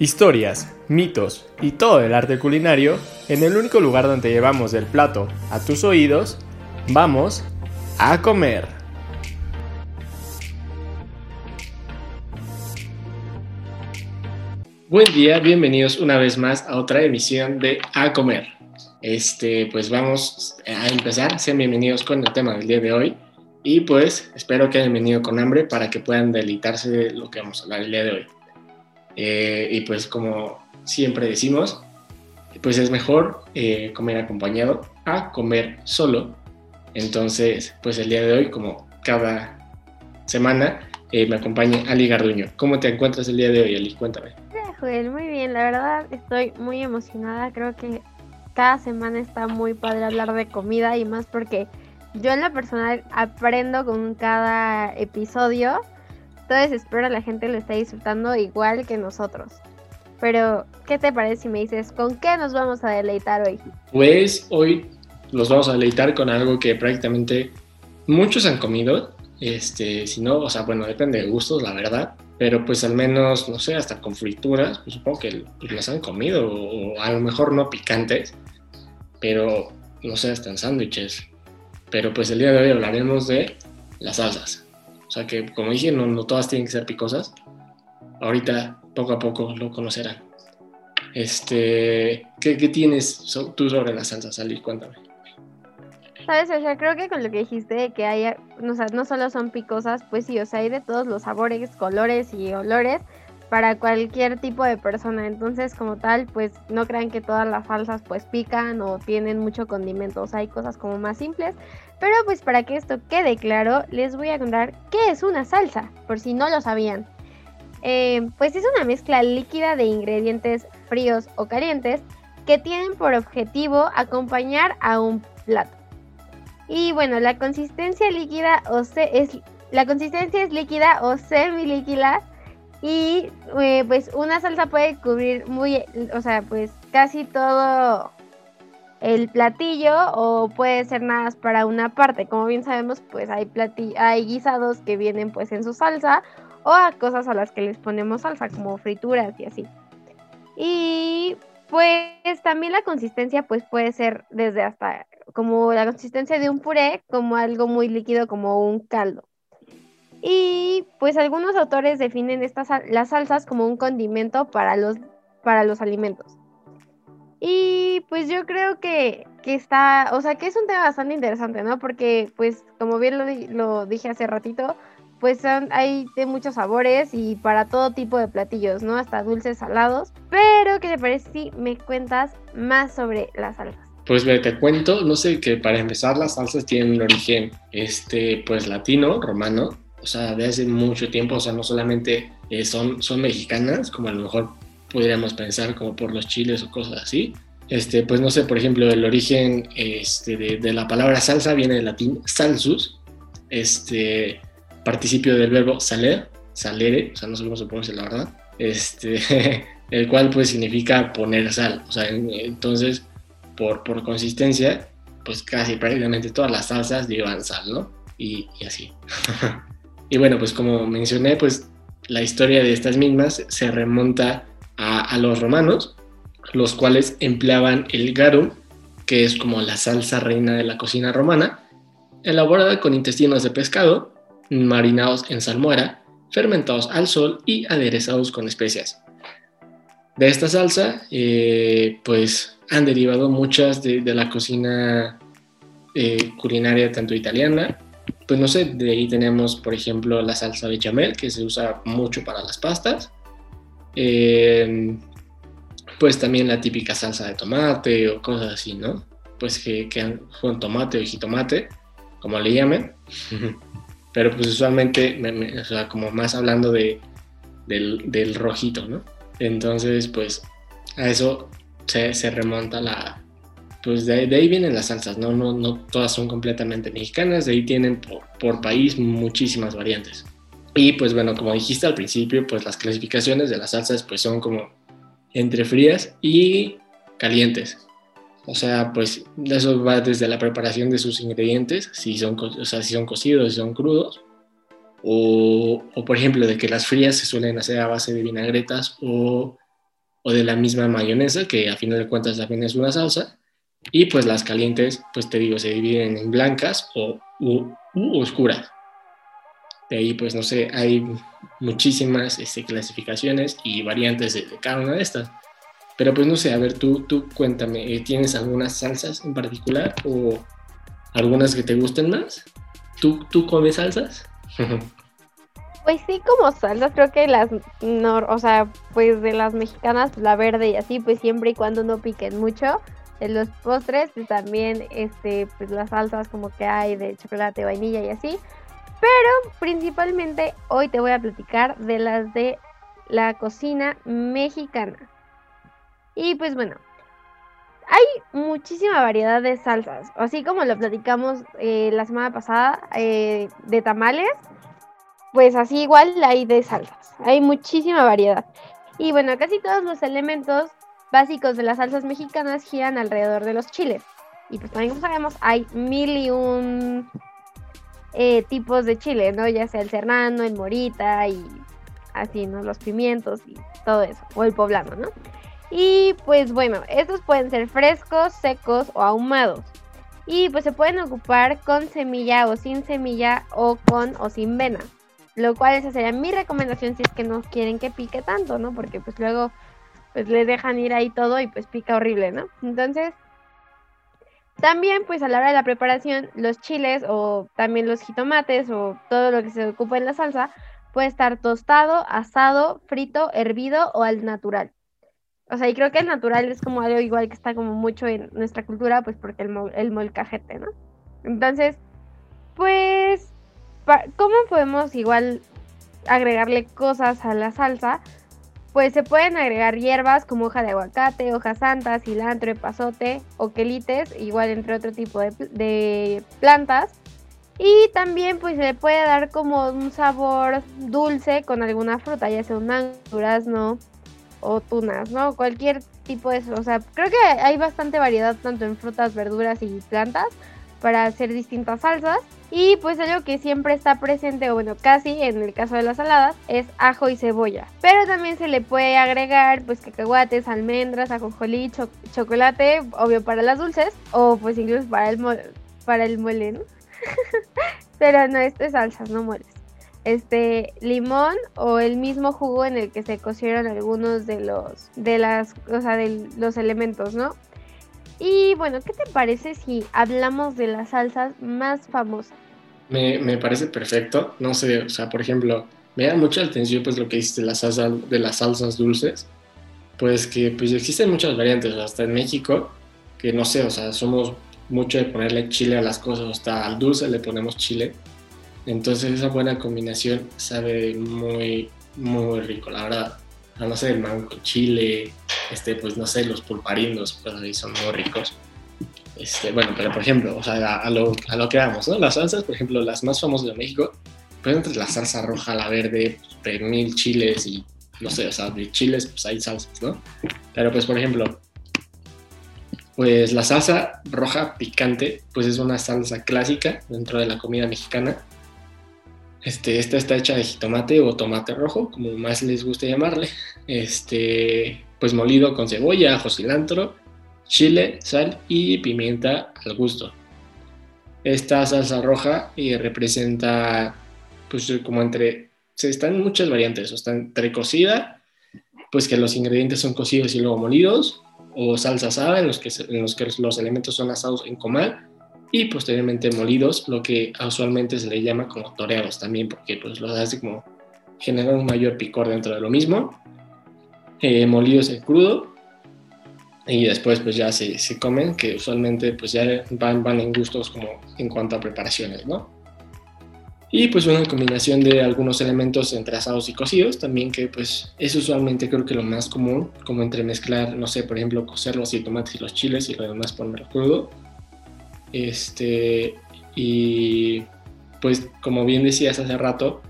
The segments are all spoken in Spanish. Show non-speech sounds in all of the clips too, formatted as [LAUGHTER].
Historias, mitos y todo el arte culinario en el único lugar donde llevamos el plato a tus oídos, vamos a comer. Buen día, bienvenidos una vez más a otra emisión de A Comer. Este, pues vamos a empezar. Sean bienvenidos con el tema del día de hoy. Y pues espero que hayan venido con hambre para que puedan deleitarse de lo que vamos a hablar el día de hoy. Eh, y pues como siempre decimos, pues es mejor eh, comer acompañado a comer solo. Entonces, pues el día de hoy, como cada semana, eh, me acompaña Ali Garduño. ¿Cómo te encuentras el día de hoy, Ali? Cuéntame. Joel, muy bien, la verdad estoy muy emocionada. Creo que cada semana está muy padre hablar de comida y más porque yo en lo personal aprendo con cada episodio entonces espero la gente lo esté disfrutando igual que nosotros. Pero, ¿qué te parece si me dices con qué nos vamos a deleitar hoy? Pues hoy nos vamos a deleitar con algo que prácticamente muchos han comido. Este, si no, o sea, bueno, depende de gustos, la verdad. Pero pues al menos, no sé, hasta con frituras, pues supongo que pues, las han comido, o a lo mejor no picantes, pero no sé, hasta en sándwiches. Pero pues el día de hoy hablaremos de las salsas. Sea que, como dije, no, no todas tienen que ser picosas. Ahorita, poco a poco, lo conocerán. Este, ¿qué, qué tienes tú sobre la salsa, Sally? Cuéntame. Sabes, o sea, creo que con lo que dijiste que hay, o sea, no solo son picosas, pues sí, o sea, hay de todos los sabores, colores y olores para cualquier tipo de persona. Entonces, como tal, pues no crean que todas las salsas pues pican o tienen mucho condimento. O hay cosas como más simples. Pero pues para que esto quede claro, les voy a contar qué es una salsa, por si no lo sabían. Eh, pues es una mezcla líquida de ingredientes fríos o calientes que tienen por objetivo acompañar a un plato. Y bueno, la consistencia líquida o se es la consistencia es líquida o semilíquida y eh, pues una salsa puede cubrir muy, o sea, pues casi todo el platillo o puede ser nada más para una parte. Como bien sabemos, pues hay, hay guisados que vienen pues en su salsa o a cosas a las que les ponemos salsa, como frituras y así. Y pues también la consistencia pues puede ser desde hasta como la consistencia de un puré, como algo muy líquido como un caldo. Y pues algunos autores definen estas, las salsas como un condimento para los, para los alimentos. Y pues yo creo que, que, está, o sea, que es un tema bastante interesante, ¿no? Porque pues como bien lo, dije hace ratito, pues hay de muchos sabores y para todo tipo de platillos, ¿no? Hasta dulces, salados. Pero, ¿qué te parece si me cuentas más sobre las salsas? Pues te cuento, no sé, que para empezar las salsas tienen un origen, este, pues latino, romano, o sea, de hace mucho tiempo, o sea, no solamente eh, son, son mexicanas, como a lo mejor podríamos pensar como por los chiles o cosas así. Este, pues no sé, por ejemplo, el origen este, de, la palabra salsa viene del latín salsus, este, participio del verbo saler, salere, o sea, no sé cómo se pronuncia la verdad, este, [LAUGHS] el cual pues significa poner sal, o sea, entonces, por, por consistencia, pues casi prácticamente todas las salsas llevan sal, ¿no? Y, y así. [LAUGHS] Y bueno, pues como mencioné, pues la historia de estas mismas se remonta a, los romanos, los cuales empleaban el garum, que es como la salsa reina de la cocina romana, elaborada con intestinos de pescado, marinados en salmuera, fermentados al sol y aderezados con especias. De esta salsa, eh, pues han derivado muchas de, la cocina eh, culinaria tanto italiana pues no sé, de ahí tenemos, por ejemplo, la salsa bechamel, que se usa mucho para las pastas. Em, pues también la típica salsa de tomate o cosas así, ¿no? Pues que, que con tomate o jitomate, como le llamen. Pero pues usualmente, o sea, como más hablando de, del, del, rojito, ¿no? Entonces, pues a eso se, se remonta la, pues de, ahí vienen las salsas, ¿no? No, no todas son completamente mexicanas, de ahí tienen por, país muchísimas variantes. Y pues bueno, como dijiste al principio, pues las clasificaciones de las salsas pues son como entre frías y calientes. O sea, pues eso va desde la preparación de sus ingredientes, si son, o sea, si son cocidos, si son crudos, o, o, por ejemplo de que las frías se suelen hacer a base de vinagretas o o de la misma mayonesa, que a final de cuentas también es una salsa. Y pues las calientes, pues te digo, se dividen en blancas o u, oscuras. De ahí, pues no sé, hay muchísimas este, clasificaciones y variantes de, cada una de estas. Pero pues no sé, a ver, tú, tú cuéntame, eh, ¿tienes algunas salsas en particular o algunas que te gusten más? ¿Tú, tú comes salsas? [LAUGHS] Pues sí, como salsas, creo que las, no, o sea, pues de las mexicanas, la verde y así, pues siempre y cuando no piquen mucho. En los postres, también, este, pues las salsas como que hay de chocolate, vainilla y así. Pero principalmente hoy te voy a platicar de las de la cocina mexicana. Y pues bueno, hay muchísima variedad de salsas, así como lo platicamos eh, la semana pasada eh, de tamales, pues así igual hay de salsas, hay muchísima variedad. Y bueno, casi todos los elementos básicos de las salsas mexicanas giran alrededor de los chiles. Y pues también como sabemos hay mil y un eh, tipos de chile, ¿no? Ya sea el serrano, el morita y así, ¿no? Los pimientos y todo eso, o el poblano, ¿no? Y pues bueno, estos pueden ser frescos, secos o ahumados. Y pues se pueden ocupar con semilla o sin semilla o con o sin vena. Lo cual esa sería mi recomendación si es que no quieren que pique tanto, ¿no? Porque pues luego pues le dejan ir ahí todo y pues pica horrible, ¿no? Entonces, también pues a la hora de la preparación, los chiles o también los jitomates o todo lo que se ocupa en la salsa puede estar tostado, asado, frito, hervido o al natural. O sea, y creo que el natural es como algo igual que está como mucho en nuestra cultura, pues porque el, el molcajete, ¿no? Entonces, pues, ¿cómo podemos igual agregarle cosas a la salsa? Pues se pueden agregar hierbas como hoja de aguacate, hoja santa, cilantro, epazote o quelites, igual entre otro tipo de, plantas. Y también pues se le puede dar como un sabor dulce con alguna fruta, ya sea un mango, o tunas, ¿no? Cualquier tipo de eso. O sea, creo que hay bastante variedad tanto en frutas, verduras y plantas para hacer distintas salsas. Y pues algo que siempre está presente, o bueno, casi en el caso de las saladas, es ajo y cebolla. Pero también se le puede agregar pues cacahuates, almendras, ajonjolí, chocolate, obvio para las dulces, o pues incluso para el, para el mole, ¿no? [LAUGHS] Pero no, esto es salsas, no moles este limón o el mismo jugo en el que se cocieron algunos de los de las o sea, de los elementos, ¿no? Y bueno, ¿qué te parece si hablamos de las salsas más famosas? Me, me parece perfecto. No sé, o sea, por ejemplo, me da mucha atención pues lo que dices de las salsas, de las salsas dulces. Pues que pues existen muchas variantes, hasta en México, que no sé, o sea, somos mucho de ponerle chile a las cosas, hasta al dulce le ponemos chile. Entonces esa buena combinación sabe muy, muy rico, la verdad. No sé, el mango chile, este, pues no sé, los pulparindos, pues ahí son muy ricos. Este, bueno, pero por ejemplo, o sea, a, lo, a lo que vamos, ¿no? Las salsas, por ejemplo, las más famosas de México, pues entre la salsa roja, la verde, de mil chiles y no sé, o sea, de chiles, pues hay salsas, ¿no? Pero pues, por ejemplo, pues la salsa roja picante, pues es una salsa clásica dentro de la comida mexicana este, esta está hecha de jitomate o tomate rojo, como más les guste llamarle. Este, pues molido con cebolla, ajo, cilantro, chile, sal y pimienta al gusto. Esta salsa roja eh, representa, pues como entre, se están muchas variantes, o está entre cocida, pues que los ingredientes son cocidos y luego molidos, o salsa asada en los que, en los, que los elementos son asados en comal, y posteriormente molidos, lo que usualmente se le llama como toreados también, porque pues los hace como generar un mayor picor dentro de lo mismo. Eh, molidos en crudo y después pues ya se, se, comen, que usualmente pues ya van, van en gustos como en cuanto a preparaciones, ¿no? Y pues una combinación de algunos elementos entre asados y cocidos, también que pues es usualmente creo que lo más común, como entremezclar, no sé, por ejemplo, cocer los tomates y los chiles y lo demás ponerlo crudo este, y pues como bien decías hace rato,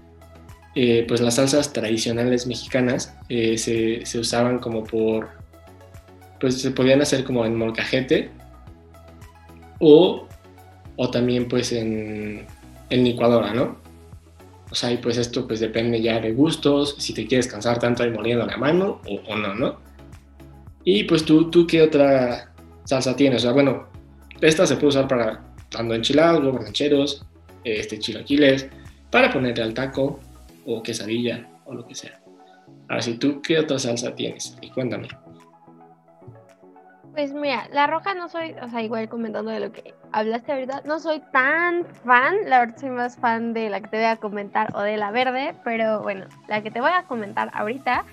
eh, pues las salsas tradicionales mexicanas eh, se, se, usaban como por, pues se podían hacer como en molcajete o, o también pues en, en licuadora, ¿no? O sea, y pues esto pues depende ya de gustos, si te quieres cansar tanto ahí moliendo la mano o, o no, ¿no? Y pues tú, tú qué otra salsa tienes? O sea, bueno, esta se puede usar para dando enchilados, huevos rancheros, este, chilaquiles, para ponerle al taco o quesadilla o lo que sea. Ahora, si tú, ¿qué otra salsa tienes? Y cuéntame. Pues mira, la roja no soy, o sea, igual comentando de lo que hablaste ahorita, no soy tan fan, la verdad soy más fan de la que te voy a comentar o de la verde, pero bueno, la que te voy a comentar ahorita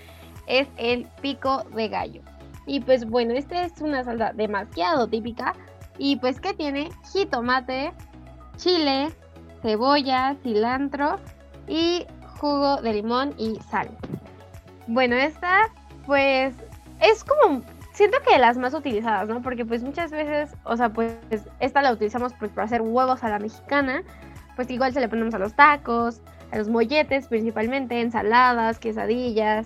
es el pico de gallo. Y pues bueno, esta es una salsa demasiado típica y pues que tiene jitomate, chile, cebolla, cilantro y jugo de limón y sal. Bueno, esta pues es como siento que de las más utilizadas, ¿no? Porque pues muchas veces, o sea, pues esta la utilizamos pues para hacer huevos a la mexicana, pues igual se le ponemos a los tacos, a los molletes principalmente, ensaladas, quesadillas,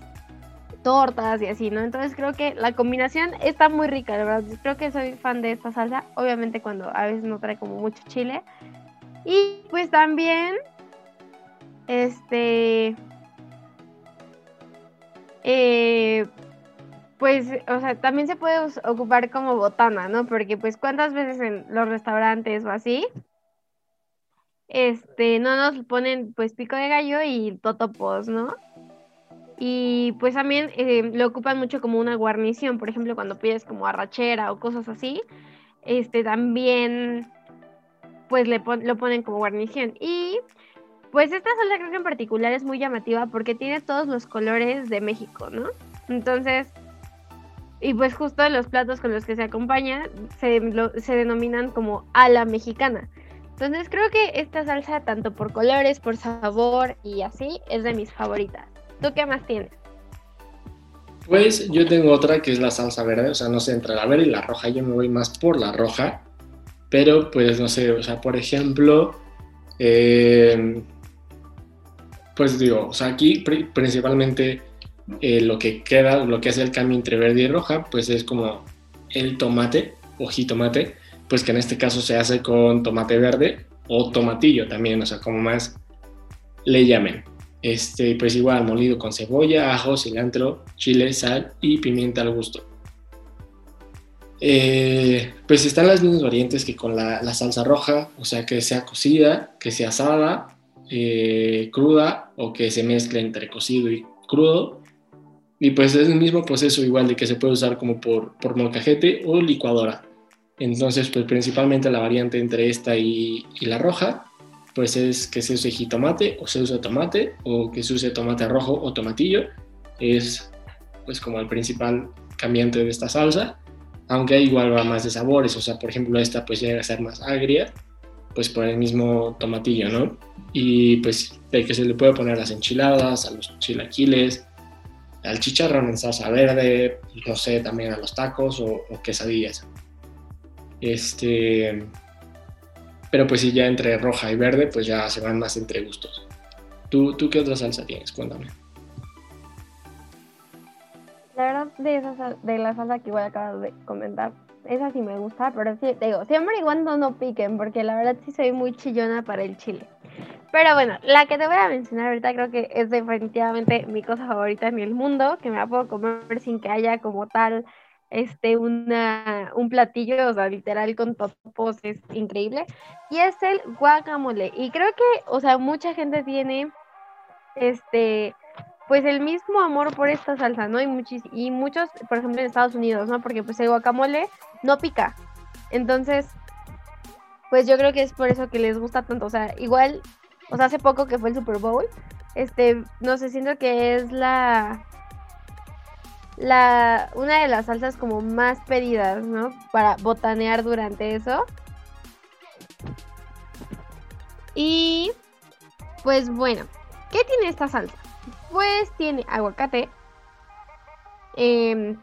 tortas y así, ¿no? Entonces creo que la combinación está muy rica, la verdad. Creo que soy fan de esta salsa, obviamente cuando a veces no trae como mucho chile. Y pues también, este... Eh, pues, o sea, también se puede ocupar como botana, ¿no? Porque pues cuántas veces en los restaurantes o así, este, no nos ponen pues pico de gallo y totopos, ¿no? Y pues también eh, lo ocupan mucho como una guarnición, por ejemplo, cuando pides como arrachera o cosas así, este, también pues le lo ponen como guarnición. Y pues esta salsa creo que en particular es muy llamativa porque tiene todos los colores de México, ¿no? Entonces, y pues justo los platos con los que se acompaña se, se denominan como a la mexicana. Entonces creo que esta salsa, tanto por colores, por sabor y así, es de mis favoritas. ¿Tú qué más tienes? Pues yo tengo otra que es la salsa verde, o sea, no sé, entre la verde y la roja, yo me voy más por la roja, pero pues no sé, o sea, por ejemplo, eh, pues digo, o sea, aquí principalmente eh, lo que queda, lo que hace el cambio entre verde y roja, pues es como el tomate o jitomate, pues que en este caso se hace con tomate verde o tomatillo también, o sea, como más le llamen. Este, pues igual molido con cebolla, ajo, cilantro, chile, sal y pimienta al gusto. Eh, pues están las mismas variantes que con la, salsa roja, o sea, que sea cocida, que sea asada, eh, cruda o que se mezcle entre cocido y crudo. Y pues es el mismo proceso igual de que se puede usar como por, por molcajete o licuadora. Entonces, pues principalmente la variante entre esta y, la roja, pues es que se use jitomate o se use tomate o que se use tomate rojo o tomatillo. Es pues como el principal cambiante de esta salsa, aunque igual va más de sabores, o sea, por ejemplo esta pues llega a ser más agria, pues por el mismo tomatillo, ¿no? Y pues de que se le puede poner las enchiladas, a los chilaquiles, al chicharrón en salsa verde, no sé, también a los tacos o, quesadillas. Este, pero pues si ya entre roja y verde, pues ya se van más entre gustos. ¿Tú, tú qué otra salsa tienes? Cuéntame. La verdad, de, esa, de la salsa que igual acabas de comentar, esa sí me gusta, pero sí, te digo, siempre y cuando no piquen, porque la verdad sí soy muy chillona para el chile. Pero bueno, la que te voy a mencionar ahorita creo que es definitivamente mi cosa favorita en el mundo, que me la puedo comer sin que haya como tal este una un platillo, o sea, literal con topos es increíble, y es el guacamole. Y creo que, o sea, mucha gente tiene este pues el mismo amor por esta salsa, ¿no? Y, muchis y muchos, por ejemplo, en Estados Unidos, ¿no? Porque pues el guacamole no pica. Entonces, pues yo creo que es por eso que les gusta tanto. O sea, igual o sea, hace poco que fue el Super Bowl, este, no sé, siento que es la, la, una de las salsas como más pedidas, ¿no? Para botanear durante eso. Y, pues bueno, ¿qué tiene esta salsa? Pues tiene aguacate. Em,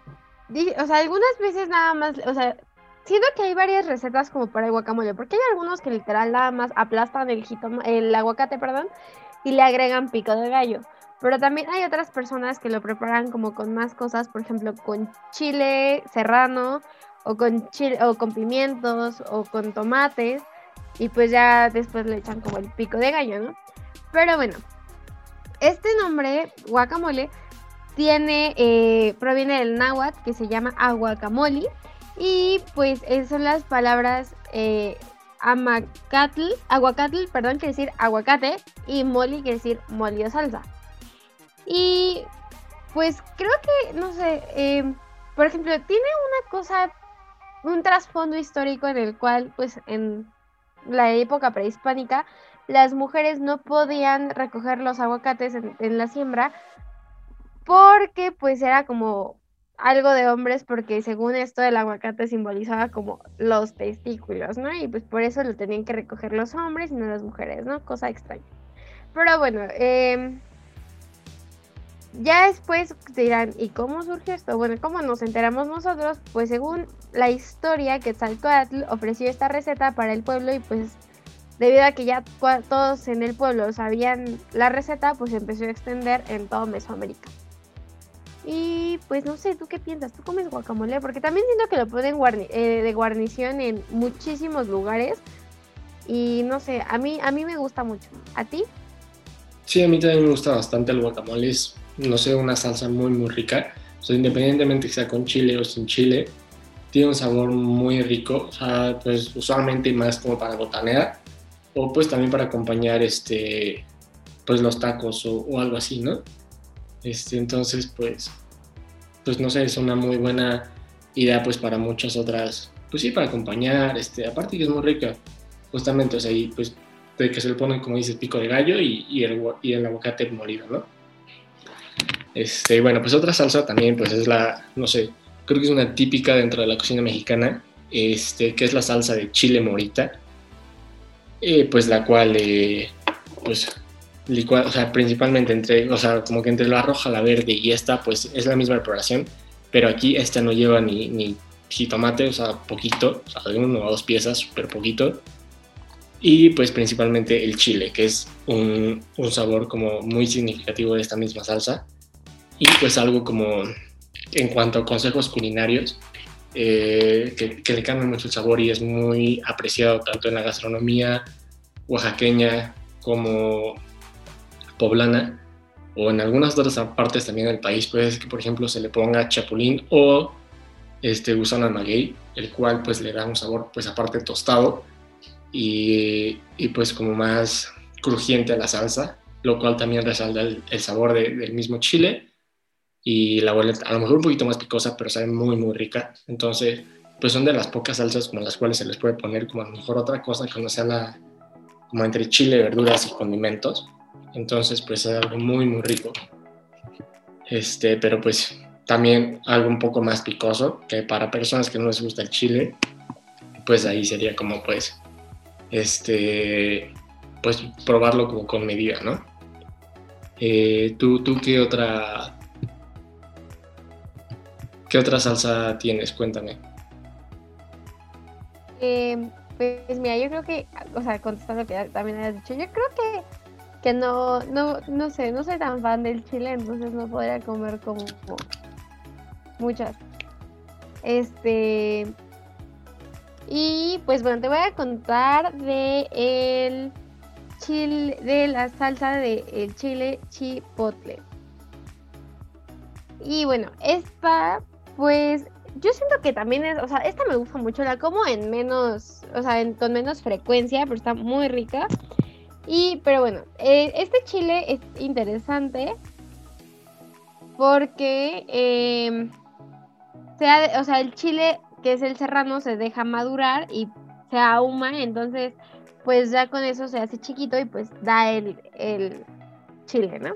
o sea, algunas veces nada más, o sea, siento que hay varias recetas como para el guacamole, porque hay algunos que literal nada más aplastan el, el aguacate, perdón, y le agregan pico de gallo. Pero también hay otras personas que lo preparan como con más cosas, por ejemplo, con chile serrano, o con chile, o con pimientos, o con tomates, y pues ya después le echan como el pico de gallo, ¿no? Pero bueno, este nombre, guacamole, tiene, eh, proviene del náhuatl que se llama aguacamoli y pues son las palabras eh, aguacatl, perdón, quiere decir aguacate y moli quiere decir moli salsa. Y pues creo que, no sé, eh, por ejemplo, tiene una cosa, un trasfondo histórico en el cual pues en la época prehispánica las mujeres no podían recoger los aguacates en la siembra porque pues era como algo de hombres porque según esto el aguacate simbolizaba como los testículos, ¿no? Y pues por eso lo tenían que recoger los hombres y no las mujeres, ¿no? Cosa extraña. Pero bueno, em, ya después dirán, ¿y cómo surgió esto? Bueno, ¿cómo nos enteramos nosotros? Pues según la historia, Quetzalcoatl ofreció esta receta para el pueblo y pues debido a que ya todos en el pueblo sabían la receta, pues empezó a extender en todo Mesoamérica. Y pues no sé, ¿tú qué piensas? ¿Tú comes guacamole? Porque también siento que lo ponen eh, de guarnición en muchísimos lugares. Y no sé, a mí, a mí me gusta mucho. ¿A ti? Sí, a mí también me gusta bastante el guacamole. No sé, una salsa muy, muy rica. O sea, independientemente que sea con chile o sin chile, tiene un sabor muy rico. O sea, pues usualmente más como para botanear. O pues también para acompañar este, pues los tacos o, o algo así, ¿no? Este, entonces, pues, pues no sé, es una muy buena idea pues para muchas otras, pues sí, para acompañar, este, aparte que es muy rica, justamente, o sea, y pues de que se le pone, como dices, pico de gallo y, y, el, y el aguacate molido, ¿no? Este, bueno, pues otra salsa también, pues es la, no sé, creo que es una típica dentro de la cocina mexicana, este, que es la salsa de chile morita, eh, pues la cual, eh, pues licuado, o sea, principalmente entre, o sea, como que entre la roja, la verde y esta, pues es la misma preparación, pero aquí esta no lleva ni, ni jitomate, o sea, poquito, o sea, de uno o dos piezas, súper poquito, y pues principalmente el chile, que es un, un, sabor como muy significativo de esta misma salsa, y pues algo como en cuanto a consejos culinarios, eh, que, que le cambia mucho el sabor y es muy apreciado tanto en la gastronomía oaxaqueña como poblana o en algunas otras partes también del país puede ser que por ejemplo se le ponga chapulín o este gusano maguey, el cual pues le da un sabor pues aparte tostado y, y pues como más crujiente a la salsa, lo cual también resalta el, sabor del mismo chile y la vuelve a lo mejor un poquito más picosa, pero sabe muy muy rica. Entonces, pues son de las pocas salsas como las cuales se les puede poner como a lo mejor otra cosa que no sea la como entre chile, verduras y condimentos entonces, pues es algo muy, muy rico. Este, pero pues también algo un poco más picoso, que para personas que no les gusta el chile, pues ahí sería como pues, este, pues probarlo como con medida, ¿no? Eh, ¿tú, ¿Tú qué otra, qué otra salsa tienes? Cuéntame. Eh, pues mira, yo creo que, o sea, contestando lo que también has dicho, yo creo que que no, no, no sé, no soy tan fan del chile, entonces no podría comer como muchas. Este. Y pues bueno, te voy a contar de el chile, de la salsa de el chile chipotle. Y bueno, esta, pues, yo siento que también es, o sea, esta me gusta mucho, la como en menos, o sea, con menos frecuencia, pero está muy rica. Y, pero bueno, eh, este chile es interesante porque, eh, o sea, el chile que es el serrano se deja madurar y se ahuma, entonces pues ya con eso se hace chiquito y pues da el, el chile, ¿no?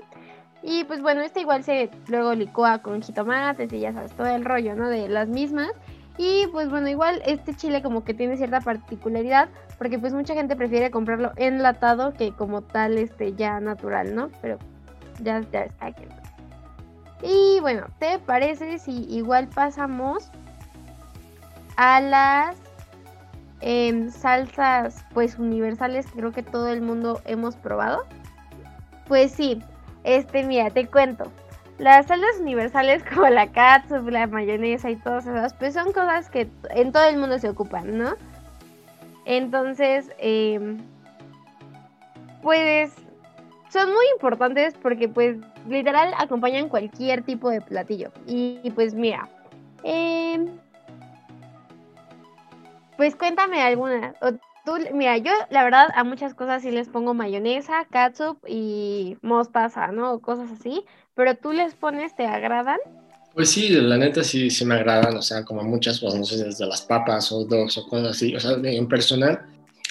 Y pues bueno, este igual se luego licúa con jitomates y ya sabes, todo el rollo, ¿no? De las mismas. Y pues bueno, igual este chile como que tiene cierta particularidad porque pues mucha gente prefiere comprarlo enlatado que como tal este ya natural, ¿no? Pero ya, ya está aquí. Y bueno, ¿te parece si igual pasamos a las em, salsas pues universales que creo que todo el mundo hemos probado? Pues sí, este mira, te cuento. Las salsas universales [LAUGHS] como la catsup, la mayonesa y todas esas, pues son cosas que en todo el mundo se ocupan, ¿no? Entonces, em, pues son muy importantes porque pues literal acompañan cualquier tipo de platillo. Y, pues mira, em, pues cuéntame alguna. Tú, mira, yo la verdad a muchas cosas sí les pongo mayonesa, ketchup y mostaza, ¿no? O cosas así. Pero tú les pones, ¿te agradan? Pues sí, la neta sí, sí me agradan, o sea, como muchas cosas, no sé, desde las papas o dogs o cosas así. O sea, en personal,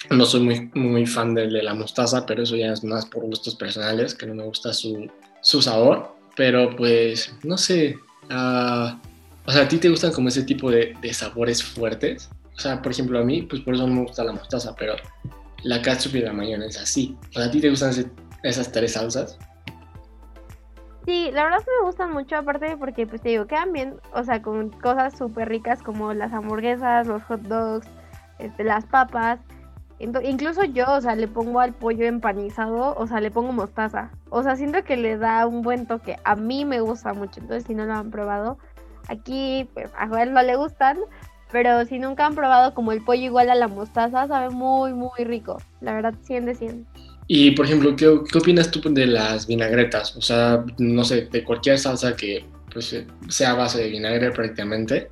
no soy muy, muy fan de, la mostaza, pero eso ya es más por gustos personales, que no me gusta su, su sabor. Pero pues, no sé, uh, o sea, ¿a ti te gustan como ese tipo de, de, sabores fuertes? O sea, por ejemplo, a mí, pues por eso no me gusta la mostaza, pero la ketchup y la mayonesa sí. O sea, ¿a ti te gustan esas tres salsas? Sí, la verdad me gustan mucho, aparte porque, pues te digo, quedan bien, o sea, con cosas súper ricas como las hamburguesas, los hot dogs, este, las papas. incluso yo, o sea, le pongo al pollo empanizado, o sea, le pongo mostaza. O sea, siento que le da un buen toque. A mí me gusta mucho, entonces si no lo han probado, aquí, pues a Joel no le gustan, pero si nunca han probado como el pollo igual a la mostaza, sabe muy, muy rico. La verdad, 100 de 100. Y, por ejemplo, ¿qué, ¿qué, opinas tú de las vinagretas? O sea, no sé, de cualquier salsa que pues, sea a base de vinagre prácticamente.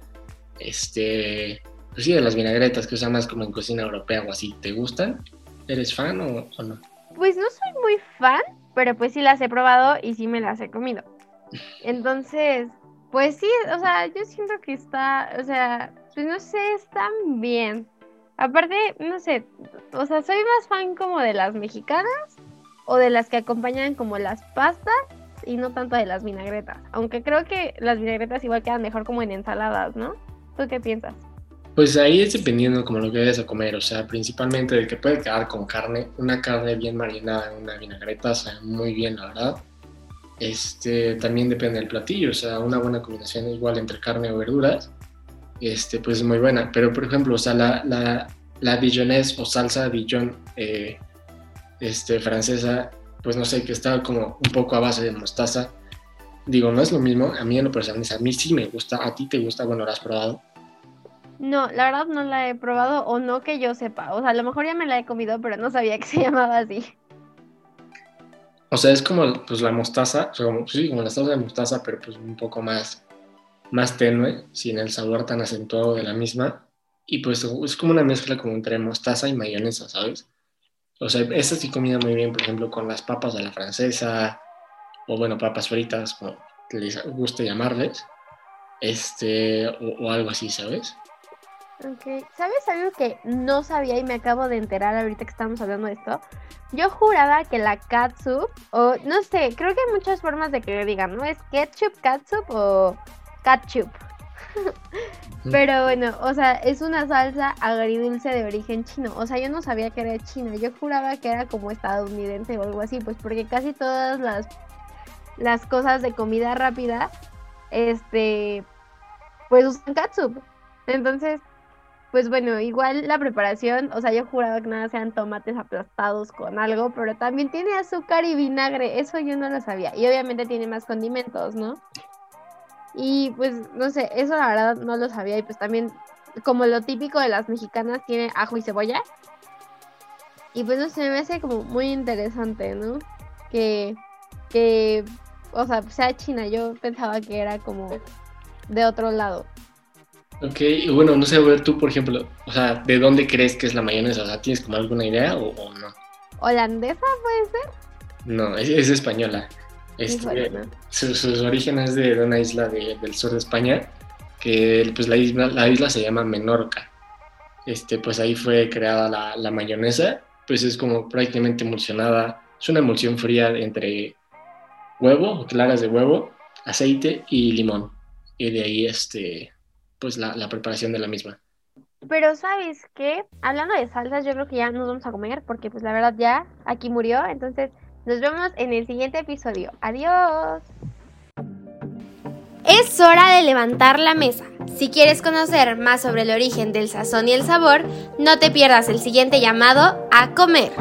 Este, pues sí, de las vinagretas que usan más como en cocina europea o así. ¿Te gustan? ¿Eres fan o, o no? Pues no soy muy fan, pero pues sí las he probado y sí me las he comido. [LAUGHS] Entonces, pues sí, o sea, yo siento que está, o sea, pues no sé, están bien. Aparte, no sé, o sea, soy más fan como de las mexicanas o de las que acompañan como las pastas y no tanto de las vinagretas. Aunque creo que las vinagretas igual quedan mejor como en ensaladas, ¿no? ¿Tú qué piensas? Pues ahí es dependiendo como lo que vayas a comer, o sea, principalmente de que puede quedar con carne, una carne bien marinada en una vinagreta, o sea, muy bien, la verdad. Este, también depende del platillo, o sea, una buena combinación igual entre carne o verduras este, pues es muy buena. Pero, por ejemplo, o sea, la, la, la Dijonese o salsa Dijon eh, este, francesa, pues no sé, que está como un poco a base de mostaza. Digo, no es lo mismo, a mí en lo personal, a mí sí me gusta, a ti te gusta, bueno, ¿la has probado? No, la verdad no la he probado o no que yo sepa. O sea, a lo mejor ya me la he comido, pero no sabía que se [LAUGHS] llamaba así. O sea, es como pues la mostaza, o sea, como, sí, como la salsa de mostaza, pero pues un poco más más tenue, sin el sabor tan acentuado de la misma. Y pues es como una mezcla como entre mostaza y mayonesa, ¿sabes? O sea, esta sí comida muy bien, por ejemplo, con las papas de la francesa, o bueno, papas fritas, como les guste llamarles, este, o, algo así, ¿sabes? Ok, ¿sabes algo que no sabía y me acabo de enterar ahorita que estamos hablando de esto? Yo juraba que la katsup, o no sé, creo que hay muchas formas de que le digan, ¿no? ¿Es ketchup, katsup o ketchup. Pero bueno, o sea, es una salsa agridulce de origen chino. O sea, yo no sabía que era china. Yo juraba que era como estadounidense o algo así, pues porque casi todas las, las cosas de comida rápida, este, pues usan ketchup. Entonces, pues bueno, igual la preparación, o sea, yo juraba que nada sean tomates aplastados con algo, pero también tiene azúcar y vinagre. Eso yo no lo sabía. Y obviamente tiene más condimentos, ¿no? Y pues, no sé, eso la verdad no lo sabía. Y pues también, como lo típico de las mexicanas, tiene ajo y cebolla. Y pues no sé, me hace como muy interesante, ¿no? Que, que, o sea, sea China. Yo pensaba que era como de otro lado. Ok, y bueno, no sé, a ver tú, por ejemplo, o sea, ¿de dónde crees que es la mayonesa? O sea, ¿tienes como alguna idea o, no? ¿Holandesa puede ser? No, es española. Este, sus orígenes de, una isla del sur de España, que pues la isla, la isla se llama Menorca. Este, pues ahí fue creada la, mayonesa, pues es como prácticamente emulsionada, es una emulsión fría entre huevo, claras de huevo, aceite y limón. Y de ahí, este, pues la, la preparación de la misma. Pero sabes qué, hablando de salsas, yo creo que ya nos vamos a comer porque pues la verdad ya aquí murió, entonces nos vemos en el siguiente episodio. Adiós. Es hora de levantar la mesa. Si quieres conocer más sobre el origen del sazón y el sabor, no te pierdas el siguiente llamado a comer.